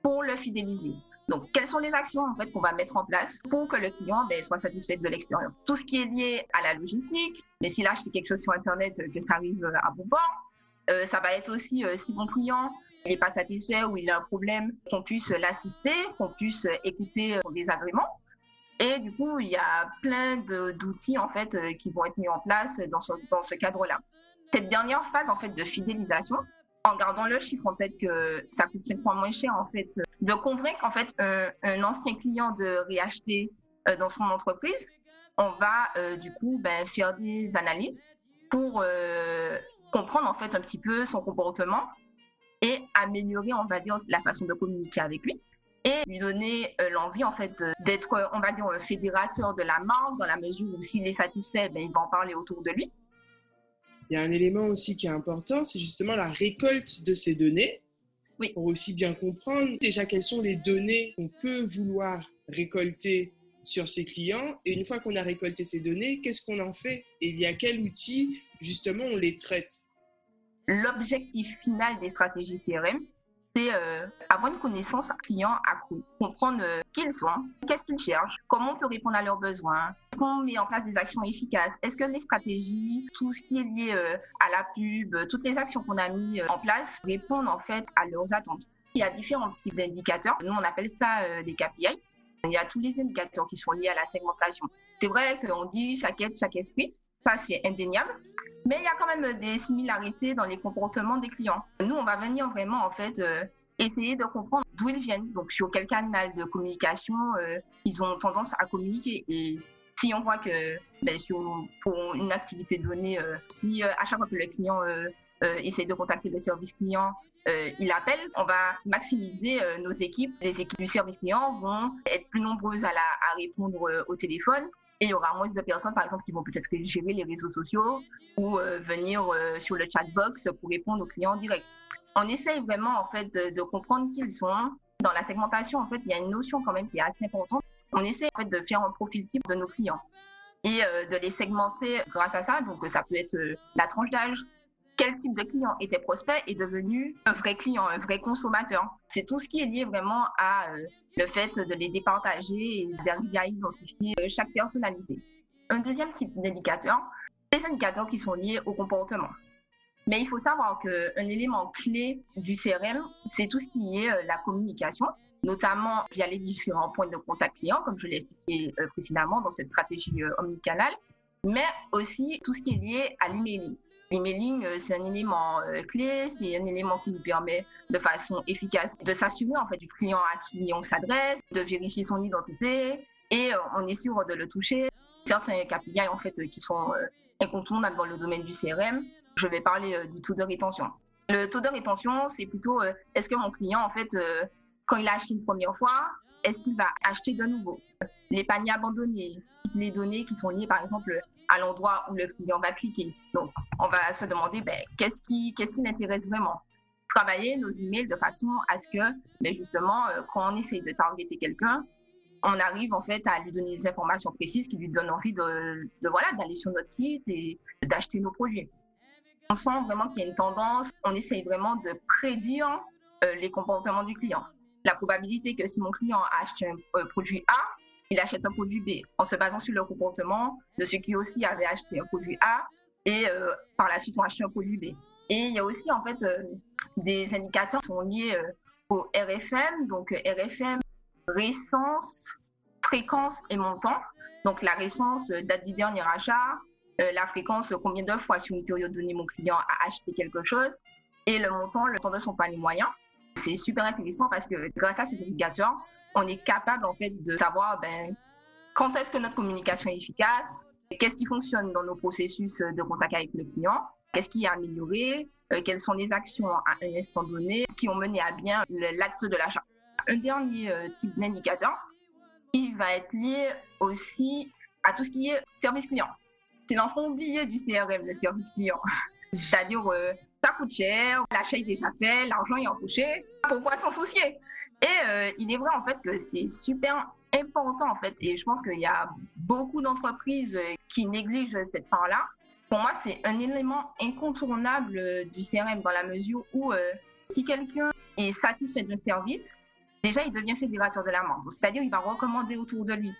pour le fidéliser. Donc, quelles sont les actions en fait qu'on va mettre en place pour que le client ben, soit satisfait de l'expérience? Tout ce qui est lié à la logistique, mais s'il a acheté quelque chose sur Internet, euh, que ça arrive euh, à bon port. Euh, ça va être aussi si mon client n'est pas satisfait ou il a un problème, qu'on puisse l'assister, qu'on puisse écouter son désagrément. Et du coup, il y a plein d'outils en fait euh, qui vont être mis en place dans ce, dans ce cadre-là. Cette dernière phase en fait de fidélisation, en gardant le chiffre en tête que ça coûte 5 fois moins cher en fait, de convaincre en fait un, ancien client de réacheter euh, dans son entreprise, on va euh, du coup ben, faire des analyses pour comprendre en fait un petit peu son comportement et améliorer on va dire la façon de communiquer avec lui et lui donner euh, l'envie en fait d'être, euh, on va dire, un fédérateur de la marque dans la mesure où s'il est satisfait, ben, il va en parler autour de lui. Il y a un élément aussi qui est important, c'est justement la récolte de ces données. Oui. Pour aussi bien comprendre déjà quelles sont les données qu'on peut vouloir récolter sur ses clients. Et une fois qu'on a récolté ces données, qu'est-ce qu'on en fait Et il y a quel outil justement on les traite? L'objectif final des stratégies CRM, c'est euh, avoir une connaissance client accrue, comprendre euh, qui ils sont, qu'est-ce qu'ils cherchent, comment on peut répondre à leurs besoins, est-ce qu'on met en place des actions efficaces, est-ce que les stratégies, tout ce qui est lié euh, à la pub, toutes les actions qu'on a mis en place répondent en fait à leurs attentes. Il y a différents types d'indicateurs. Nous, on appelle ça des KPI. Il y a tous les indicateurs qui sont liés à la segmentation. C'est vrai qu'on dit chaque être, chaque esprit. Ça, c'est indéniable. Mais il y a quand même des similarités dans les comportements des clients. Nous, on va venir vraiment, en fait, euh, essayer de comprendre d'où ils viennent, donc sur quel canal de communication euh, ils ont tendance à communiquer. Et si on voit que ben, sur, pour une activité donnée, euh, si à chaque fois que le client essaie de contacter le service client, il appelle, on va maximiser nos équipes. Les équipes du service client vont être plus nombreuses à, répondre au téléphone et il y aura moins de personnes, par exemple, qui vont peut-être gérer les réseaux sociaux ou euh, venir euh, sur le chatbox pour répondre aux clients directs. On essaye vraiment, en fait, de, comprendre qui ils sont. Dans la segmentation, en fait, il y a une notion quand même qui est assez importante. On essaie, en fait, de faire un profil type de nos clients et euh, de les segmenter grâce à ça. Donc, ça peut être la tranche d'âge, quel type de client était prospect est devenu un vrai client, un vrai consommateur. C'est tout ce qui est lié vraiment à le fait de les départager et d'arriver à identifier euh, chaque personnalité. Un deuxième type d'indicateur, les indicateurs qui sont liés au comportement. Mais il faut savoir qu'un élément clé du CRM, c'est tout ce qui est euh, la communication, notamment via les différents points de contact client, comme je l'ai expliqué euh, précédemment dans cette stratégie omnicanale, mais aussi tout ce qui est lié à l'emailing. L'emailing, euh, c'est un élément euh, clé, c'est un élément qui nous permet de façon efficace de s'assurer en fait du client à qui on s'adresse, de vérifier son identité et euh, on est sûr de le toucher. Certains KPI en fait qui sont incontournables dans le domaine du CRM. Je vais parler du taux de rétention. Le taux de rétention, c'est plutôt est-ce que mon client en fait quand il a acheté une première fois, est-ce qu'il va acheter de nouveau? Les paniers abandonnés, les données qui sont liées par exemple à l'endroit où le client va cliquer. Donc, on va se demander ben, qu'est-ce qui, qu'est-ce qui l'intéresse vraiment? travailler nos emails de façon à ce que, mais justement, quand on essaye de targeter quelqu'un, on arrive en fait à lui donner des informations précises qui lui donnent envie de, de voilà d'aller sur notre site et d'acheter nos produits. On sent vraiment qu'il y a une tendance, on essaye vraiment de prédire euh, les comportements du client. La probabilité que si mon client achète un produit A, il achète un produit B en se basant sur le comportement de ceux qui aussi avaient acheté un produit A et euh, par la suite ont acheté un produit B. Et il y a aussi en fait euh, des indicateurs qui sont liés au RFM, donc RFM récence, fréquence et montant. Donc la récence euh, date du dernier achat, euh, la fréquence, combien de fois sur une période donnée mon client a acheté quelque chose, et le montant, le temps de son panier moyen. C'est super intéressant parce que grâce à ces indicateurs, on est capable en fait de savoir ben, quand est-ce que notre communication est efficace, qu'est-ce qui fonctionne dans nos processus de contact avec le client, qu'est-ce qui est amélioré, euh, quelles sont les actions à un instant donné qui ont mené à bien l'acte de l'achat un dernier euh, type d'indicateur qui va être lié aussi à tout ce qui est service client. C'est l'enfant oublié du CRM, le service client. C'est-à-dire, euh, ça coûte cher, l'achat est déjà fait, l'argent est empoché, pourquoi s'en soucier? Et euh, il est vrai en fait que c'est super important en fait, et je pense qu'il y a beaucoup d'entreprises qui négligent cette part-là. Pour moi, c'est un élément incontournable du CRM dans la mesure où si quelqu'un est satisfait d'un service, déjà, il devient fédérateur de la membre. C'est-à-dire, il va recommander autour de lui.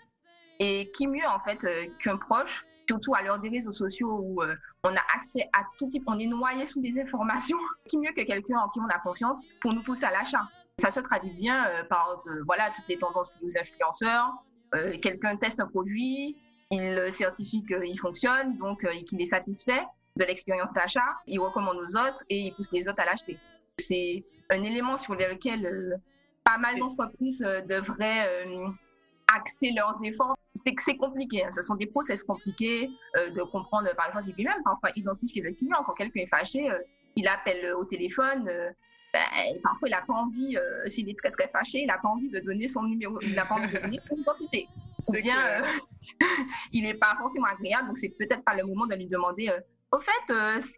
Et qui mieux, en fait, euh, qu'un proche, surtout à l'heure des réseaux sociaux où euh, on a accès à tout type, on est noyé sous des informations. Qui mieux que quelqu'un en qui on a confiance pour nous pousser à l'achat? Ça se traduit bien euh, par voilà, toutes les tendances des influenceurs. quelqu'un teste un produit, il certifie qu'il fonctionne, donc qu'il est satisfait de l'expérience d'achat, il recommande aux autres et il pousse les autres à l'acheter. C'est un élément sur lequel pas mal d'entreprises euh, devraient euh, axer leurs efforts. C'est que c'est compliqué. Hein. Ce sont des process compliqués euh, de comprendre, par exemple, et puis même parfois identifier le client. Quand quelqu'un est fâché, il appelle au téléphone. Ben, parfois, il n'a pas envie, s'il est très très fâché, il n'a pas envie de donner son numéro, il n'a pas envie de donner son identité. Ou bien, il n'est pas forcément agréable, donc c'est peut-être pas le moment de lui demander au fait,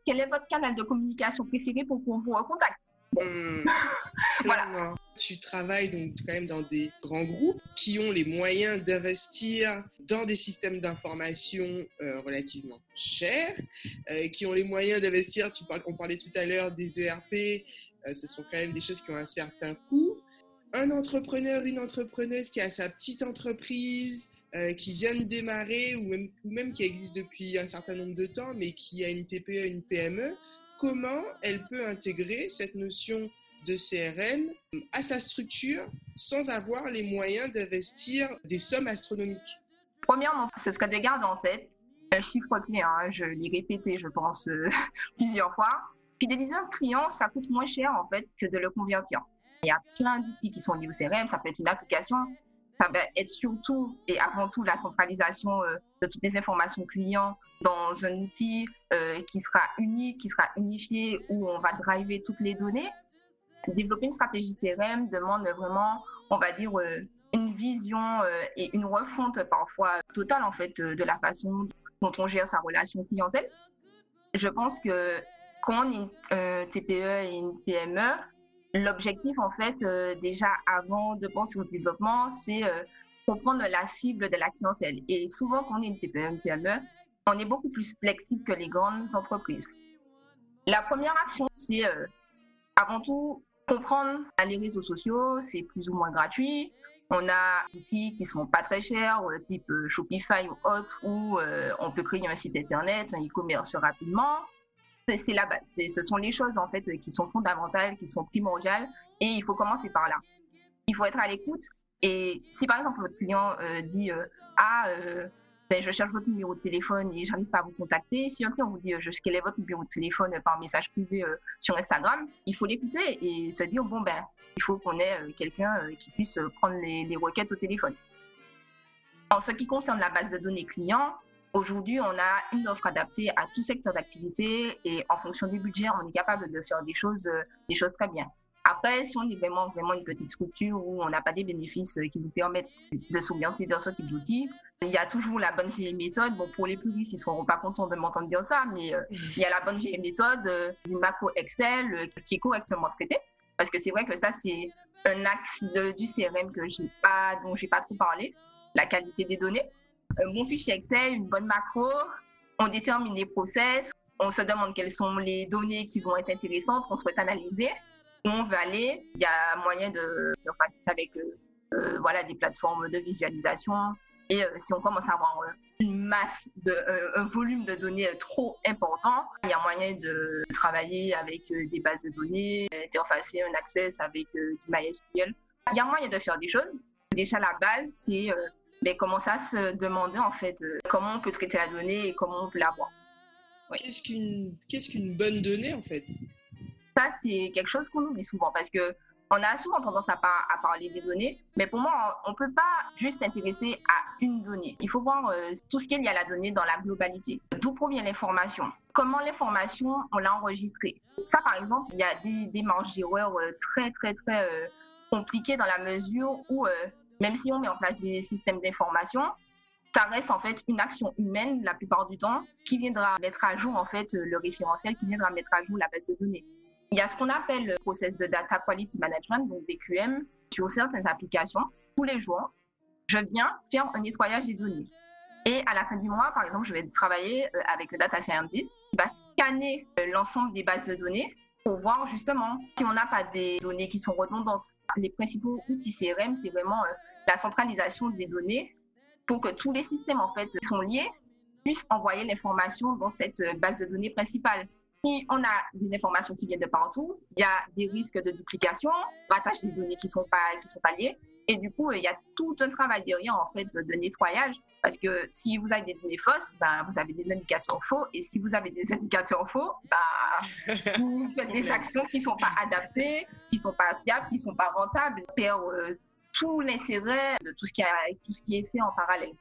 quel est votre canal de communication préféré pour qu'on vous recontacte? Mmh. voilà. Tu travailles donc quand même dans des grands groupes qui ont les moyens d'investir dans des systèmes d'information euh, relativement chers, euh, qui ont les moyens d'investir, tu parles, on parlait tout à l'heure des ERP, euh, ce sont quand même des choses qui ont un certain coût. Un entrepreneur, une entrepreneuse qui a sa petite entreprise, qui vient de démarrer ou même, ou même qui existe depuis un certain nombre de temps, mais qui a une TPE, une PME, comment elle peut intégrer cette notion de CRM à sa structure sans avoir les moyens d'investir des sommes astronomiques? Premièrement, ce serait de garder en tête un chiffre clé, hein, je l'ai répété, je pense, euh, plusieurs fois. Fidéliser un client, ça coûte moins cher en fait que de le convertir. Il y a plein d'outils qui sont liés au CRM, ça peut être une application, ça va être surtout et avant tout la centralisation euh, de toutes les informations clients dans un outil euh, qui sera unique, qui sera unifié, où on va driver toutes les données. Développer une stratégie CRM demande vraiment, on va dire, euh, une vision et une refonte parfois totale en fait de la façon dont on gère sa relation clientèle. Je pense que quand on est une TPE et une PME, L'objectif, en fait, euh, déjà avant de penser au développement, c'est euh, comprendre la cible de la clientèle. Et souvent, quand on est une TPE, une PME, on est beaucoup plus flexible que les grandes entreprises. La première action, c'est euh, avant tout comprendre les réseaux sociaux, c'est plus ou moins gratuit. On a des outils qui sont pas très chers, type Shopify ou autre, où on peut créer un site internet, un e-commerce rapidement c'est la base. Ce sont les choses en fait qui sont fondamentales, qui sont primordiales, et il faut commencer par là. Il faut être à l'écoute. Et si par exemple votre client euh, dit euh, ah euh, ben, je cherche votre numéro de téléphone et j'arrive pas à vous contacter, si un client vous dit je quel est votre numéro de téléphone par message privé sur Instagram, il faut l'écouter et se dire bon ben il faut qu'on ait quelqu'un qui puisse prendre les, les requêtes au téléphone. En ce qui concerne la base de données client, Aujourd'hui, on a une offre adaptée à tout secteur d'activité et en fonction du budget, on est capable de faire des choses, euh, des choses très bien. Après, si on est vraiment, vraiment une petite structure où on n'a pas des bénéfices euh, qui nous permettent de s'orienter vers ce type d'outils, Il y a toujours la bonne vieille méthode. Bon, pour les puristes, ils ne seront pas contents de m'entendre dire ça, mais euh, il y a la bonne vieille méthode euh, du macro Excel euh, qui est correctement traité. Parce que c'est vrai que ça, c'est un axe du CRM que j'ai pas, dont j'ai pas trop parlé, la qualité des données. Mon fichier Excel, une bonne macro, on détermine les process, on se demande quelles sont les données qui vont être intéressantes, qu'on souhaite analyser, on veut aller. Il y a moyen de, faire ça avec voilà, des plateformes de visualisation, et euh, si on commence à avoir euh, une masse, de, euh, un volume de données trop important, il y a moyen de travailler avec des bases de données, interfacer un access avec du MySQL. Il y a moyen de faire des choses. Déjà, la base, c'est mais commencer à se demander en fait comment on peut traiter la donnée et comment on peut l'avoir. Qu'est-ce qu'une qu'est-ce qu'une bonne donnée en fait? Ça, c'est quelque chose qu'on oublie souvent parce que on a souvent tendance à, parler des données, mais pour moi, on ne peut pas juste s'intéresser à une donnée. Il faut voir euh, tout ce qu'il y a à la donnée dans la globalité. D'où provient l'information Comment l'information, on l'a enregistrée Ça, par exemple, il y a des, des marges d'erreur euh, très, très, très euh, compliquées dans la mesure où, même si on met en place des systèmes d'information, ça reste en fait une action humaine la plupart du temps qui viendra mettre à jour en fait le référentiel, qui viendra mettre à jour la base de données. Il y a ce qu'on appelle le process de data quality management, donc DQM, sur certaines applications. Tous les jours, je viens faire un nettoyage des données. Et à la fin du mois, par exemple, je vais travailler euh, avec le data scientist qui va scanner euh, l'ensemble des bases de données pour voir justement si on n'a pas des données qui sont redondantes. Les principaux outils CRM, c'est vraiment euh, la centralisation des données pour que tous les systèmes en fait sont liés puissent envoyer l'information dans cette base de données principale si on a des informations qui viennent de partout, il y a des risques de duplication, rattache des données qui ne sont, pas, qui sont pas liées. Et du coup, il y a tout un travail derrière, en fait, de nettoyage. Parce que si vous avez des données fausses, ben, vous avez des indicateurs faux. Et si vous avez des indicateurs faux, ben, vous faites des actions qui ne sont pas adaptées, qui ne sont pas fiables, qui ne sont pas rentables. Euh, tout l'intérêt de tout ce, qui a, tout ce qui est fait en parallèle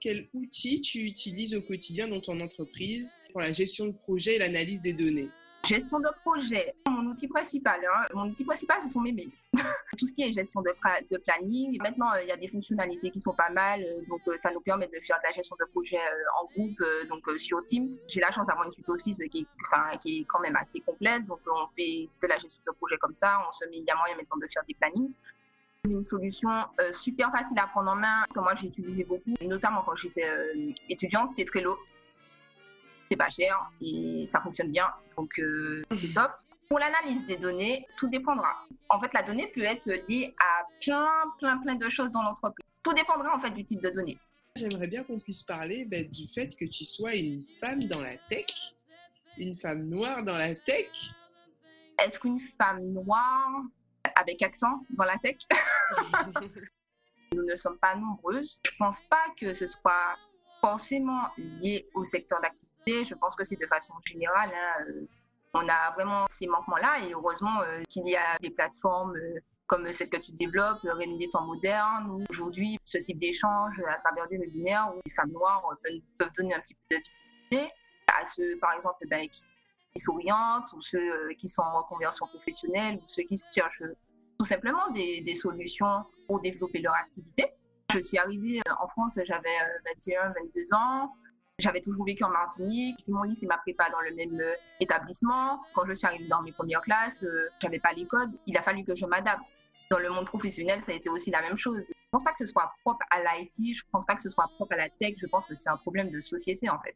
quel outil tu utilises au quotidien dans ton entreprise pour la gestion de projet et l'analyse des données? Gestion de projet, mon outil principal. Hein. Mon outil principal, ce sont mes mails. Tout ce qui est gestion de, de planning. Maintenant, euh, il y a des fonctionnalités qui sont pas mal. Euh, donc, euh, ça nous permet de faire de la gestion de projet en groupe, donc sur Teams. J'ai la chance d'avoir une suite Office qui qui est quand même assez complète. Donc, on fait de la gestion de projet comme ça. On se met, il y a moyen maintenant de faire des plannings. Une solution euh, super facile à prendre en main que moi j'ai utilisé beaucoup, notamment quand j'étais euh, étudiante, c'est Trello. C'est pas cher et ça fonctionne bien, donc euh, c'est top. Pour l'analyse des données, tout dépendra. En fait, la donnée peut être liée à plein, plein, plein de choses dans l'entreprise. Tout dépendra en fait du type de données. J'aimerais bien qu'on puisse parler ben, du fait que tu sois une femme dans la tech, une femme noire dans la tech. Est-ce qu'une femme noire avec accent dans la tech. Nous ne sommes pas nombreuses. Je ne pense pas que ce soit forcément lié au secteur d'activité. Je pense que c'est de façon générale. Hein, euh, on a vraiment ces manquements-là et heureusement euh, qu'il y a des plateformes euh, comme celle que tu développes, Reine des temps modernes, aujourd'hui, ce type d'échange à travers des webinaires où les femmes noires peuvent donner un petit peu de visibilité à ceux, par exemple, ben, qui souriantes ou ceux euh, qui sont en reconversion professionnelle ou ceux qui cherchent euh, tout simplement des, solutions pour développer leur activité. Je suis arrivée euh, en France, j'avais 21, 22 ans. J'avais toujours vécu en Martinique. Mon lycée m'a prépa dans le même établissement. Quand je suis arrivée dans mes premières classes, je n'avais pas les codes. Il a fallu que je m'adapte. Dans le monde professionnel, ça a été aussi la même chose. Je pense pas que ce soit propre à l'IT, je pense pas que ce soit propre à la tech, je pense que c'est un problème de société en fait.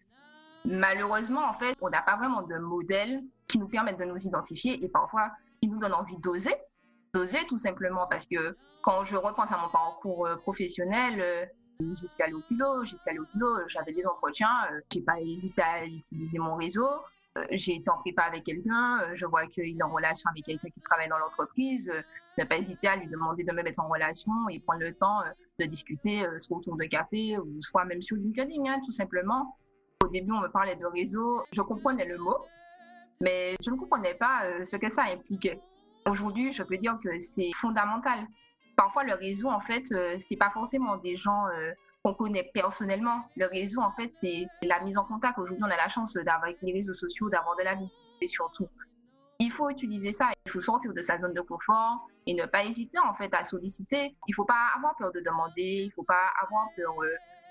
Malheureusement, en fait, on n'a pas vraiment de modèle qui nous permettent de nous identifier et parfois qui nous donne envie d'oser. D'oser tout simplement parce que quand je repense à mon parcours euh, professionnel, euh, j'y suis allée au au j'avais des entretiens, euh, j'ai pas hésité à utiliser mon réseau. J'ai été en prépa avec quelqu'un, je vois qu'il est en relation avec quelqu'un qui travaille dans l'entreprise, ne pas hésiter à lui demander de me mettre en relation et prendre le temps de discuter soit autour de café ou soit même sur LinkedIn, hein, tout simplement. Au début, on me parlait de réseau, je comprenais le mot, mais je ne comprenais pas euh, ce que ça impliquait. Aujourd'hui, je peux dire que c'est fondamental. Parfois, le réseau, en fait, euh, c'est pas forcément des gens euh, qu'on connaît personnellement. Le réseau, en fait, c'est la mise en contact. Aujourd'hui, on a la chance d'avoir les réseaux sociaux, d'avoir de la visibilité surtout. Il faut utiliser ça, il faut sortir de sa zone de confort et ne pas hésiter en fait à solliciter. Il ne faut pas avoir peur de demander, il ne faut pas avoir peur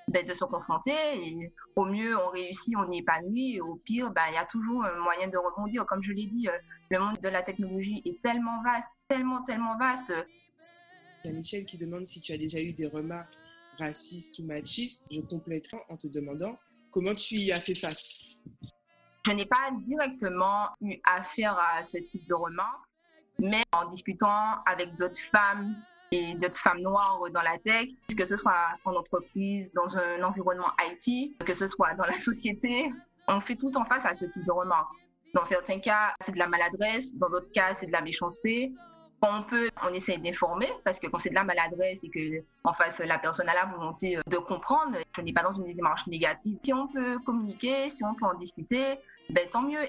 ben, de se confronter. Et au mieux, on réussit, on. Et au pire, ben, il y a toujours un moyen de rebondir. Comme je l'ai dit, euh, le monde de la technologie est tellement vaste, tellement, tellement vaste. Il y a Michel qui demande si tu as déjà eu des remarques racistes ou machistes. Je compléterai en te demandant comment tu y as fait face. Je n'ai pas directement eu affaire à ce type de remarques, mais en discutant avec d'autres femmes et d'autres femmes noires dans la tech, que ce soit en entreprise, dans un environnement IT, que ce soit dans la société, on fait tout en face à ce type de remarques. Dans certains cas, c'est de la maladresse, dans d'autres cas, c'est de la méchanceté. Quand on peut, on essaie d'informer, parce que quand c'est de la maladresse et que en face la personne a la volonté de comprendre, je n'ai pas dans une démarche négative. Si on peut communiquer, si on peut en discuter, ben, tant mieux.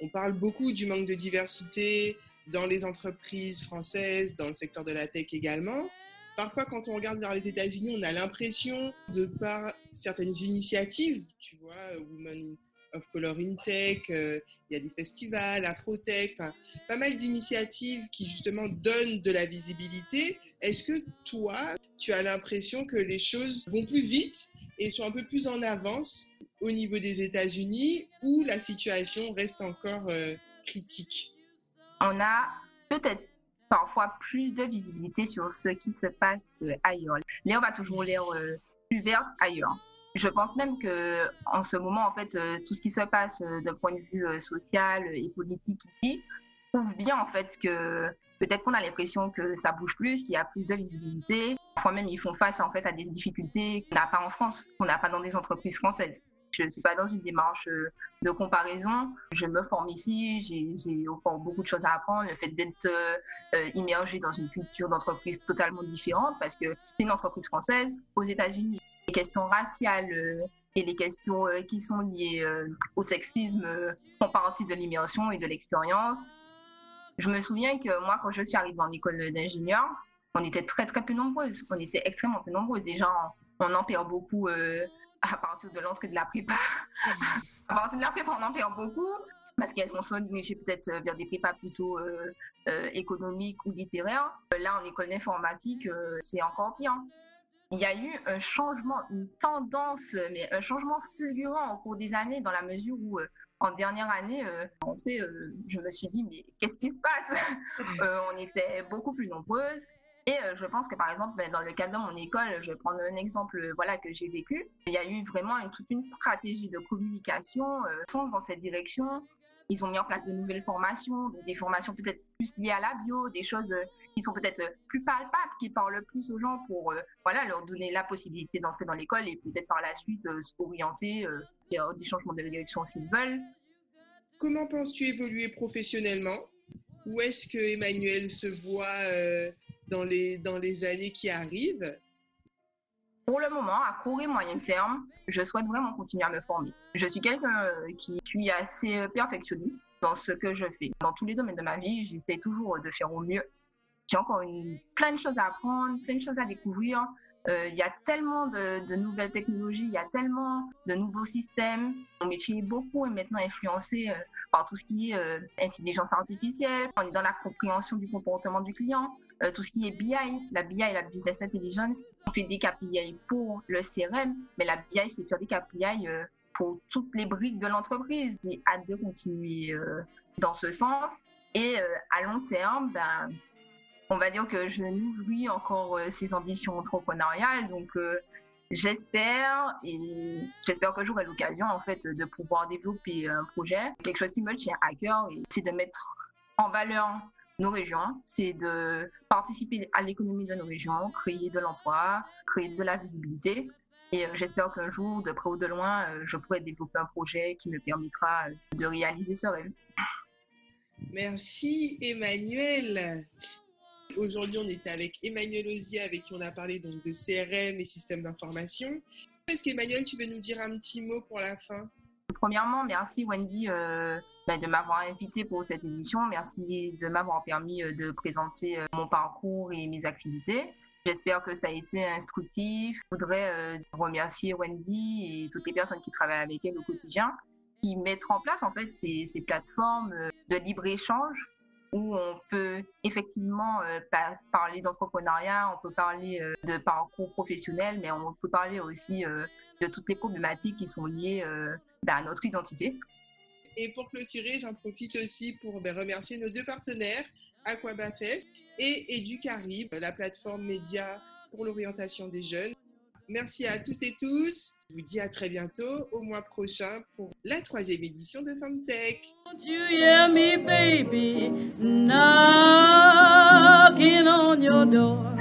On parle beaucoup du manque de diversité, dans les entreprises françaises, dans le secteur de la tech également. Parfois, quand on regarde vers les États-Unis, on a l'impression, de par certaines initiatives, tu vois, Women of Color in Tech, euh, il y a des festivals, Afrotech, pas mal d'initiatives qui justement donnent de la visibilité. Est-ce que toi, tu as l'impression que les choses vont plus vite et sont un peu plus en avance au niveau des États-Unis où la situation reste encore euh, critique? On a peut-être parfois plus de visibilité sur ce qui se passe ailleurs. L'air va toujours l'air euh, plus vert ailleurs. Je pense même que en ce moment, en fait, euh, tout ce qui se passe euh, d'un point de vue social et politique ici prouve bien en fait que peut-être qu'on a l'impression que ça bouge plus, qu'il y a plus de visibilité. Parfois même, ils font face en fait à des difficultés qu'on n'a pas en France, qu'on n'a pas dans des entreprises françaises. Je ne suis pas dans une démarche euh, de comparaison. Je me forme ici, j'ai encore beaucoup de choses à apprendre. Le fait d'être euh, euh, immergé dans une culture d'entreprise totalement différente, parce que c'est une entreprise française aux États-Unis. Les questions raciales et les questions qui sont liées au sexisme font partie de l'immersion et de l'expérience. Je me souviens que moi, quand je suis arrivée en école d'ingénieur, on était très très peu nombreuses. On était extrêmement peu nombreuses. Déjà, on en perd beaucoup à partir de l'entrée de la prépa. à partir de la prépa, on en perd beaucoup parce qu'elles vont se diriger peut-être euh, vers des prépas plutôt euh, euh, économiques ou littéraires. Là, en école d'informatique, c'est encore pire. Il y a eu un changement, une tendance, mais un changement fulgurant au cours des années, dans la mesure où, en dernière année, rentrée, je me suis dit, mais qu'est-ce qui se passe? On était beaucoup plus nombreuses. Et euh, je pense que par exemple, ben, dans le cadre de mon école, je vais prendre un exemple euh, voilà, que j'ai vécu. Il y a eu vraiment toute une stratégie de communication euh, dans cette direction. Ils ont mis en place de nouvelles formations, des formations peut-être plus liées à la bio, des choses euh, qui sont peut-être plus palpables, qui parlent plus aux gens pour voilà, leur donner la possibilité d'entrer dans l'école et peut-être par la suite s'orienter vers des changements de direction s'ils veulent. Comment penses-tu évoluer professionnellement? Où est-ce que Emmanuel se voit dans les, dans les années qui arrivent Pour le moment, à court et moyen terme, je souhaite vraiment continuer à me former. Je suis quelqu'un euh, qui suis assez perfectionniste dans ce que je fais. Dans tous les domaines de ma vie, j'essaie toujours de faire au mieux. J'ai encore plein de choses à apprendre, plein de choses à découvrir. Euh, il y a tellement de, nouvelles technologies, il y a tellement de nouveaux systèmes. Mon métier est beaucoup et maintenant influencé euh, par tout ce qui est intelligence artificielle. On est dans la compréhension du comportement du client. Euh, tout ce qui est BI, la BI la Business Intelligence, on fait des KPI pour le CRM, mais la BI, c'est faire des KPI euh, pour toutes les briques de l'entreprise. J'ai hâte de continuer euh, dans ce sens. Et à long terme, ben, on va dire que je nourris encore ces ambitions entrepreneuriales. Donc, j'espère et j'espère que j'aurai l'occasion en fait de pouvoir développer un projet, quelque chose qui me tient à cœur, c'est de mettre en valeur nos régions, c'est de participer à l'économie de nos régions, créer de l'emploi, créer de la visibilité. Et euh, j'espère qu'un jour, de près ou de loin, euh, je pourrai développer un projet qui me permettra euh, de réaliser ce rêve. Merci Emmanuel. Aujourd'hui, on était avec Emmanuel Osier, avec qui on a parlé donc de CRM et système d'information. Est-ce qu'Emmanuel, tu veux nous dire un petit mot pour la fin? Premièrement, merci Wendy bah, de m'avoir invité pour cette édition. Merci de m'avoir permis euh, de présenter euh, mon parcours et mes activités. J'espère que ça a été instructif. Je voudrais euh, remercier Wendy et toutes les personnes qui travaillent avec elle au quotidien, qui mettent en place en fait ces, plateformes de libre-échange où on peut effectivement parler d'entrepreneuriat, on peut parler de parcours professionnel, mais on peut parler aussi de toutes les problématiques qui sont liées bah, à notre identité. Et pour clôturer, j'en profite aussi pour ben, remercier nos deux partenaires, Aquabafest et Educarib, la plateforme média pour l'orientation des jeunes. Merci à toutes et tous. Je vous dis à très bientôt, au mois prochain, pour la troisième édition de FemTech. you me, baby, knocking on your door?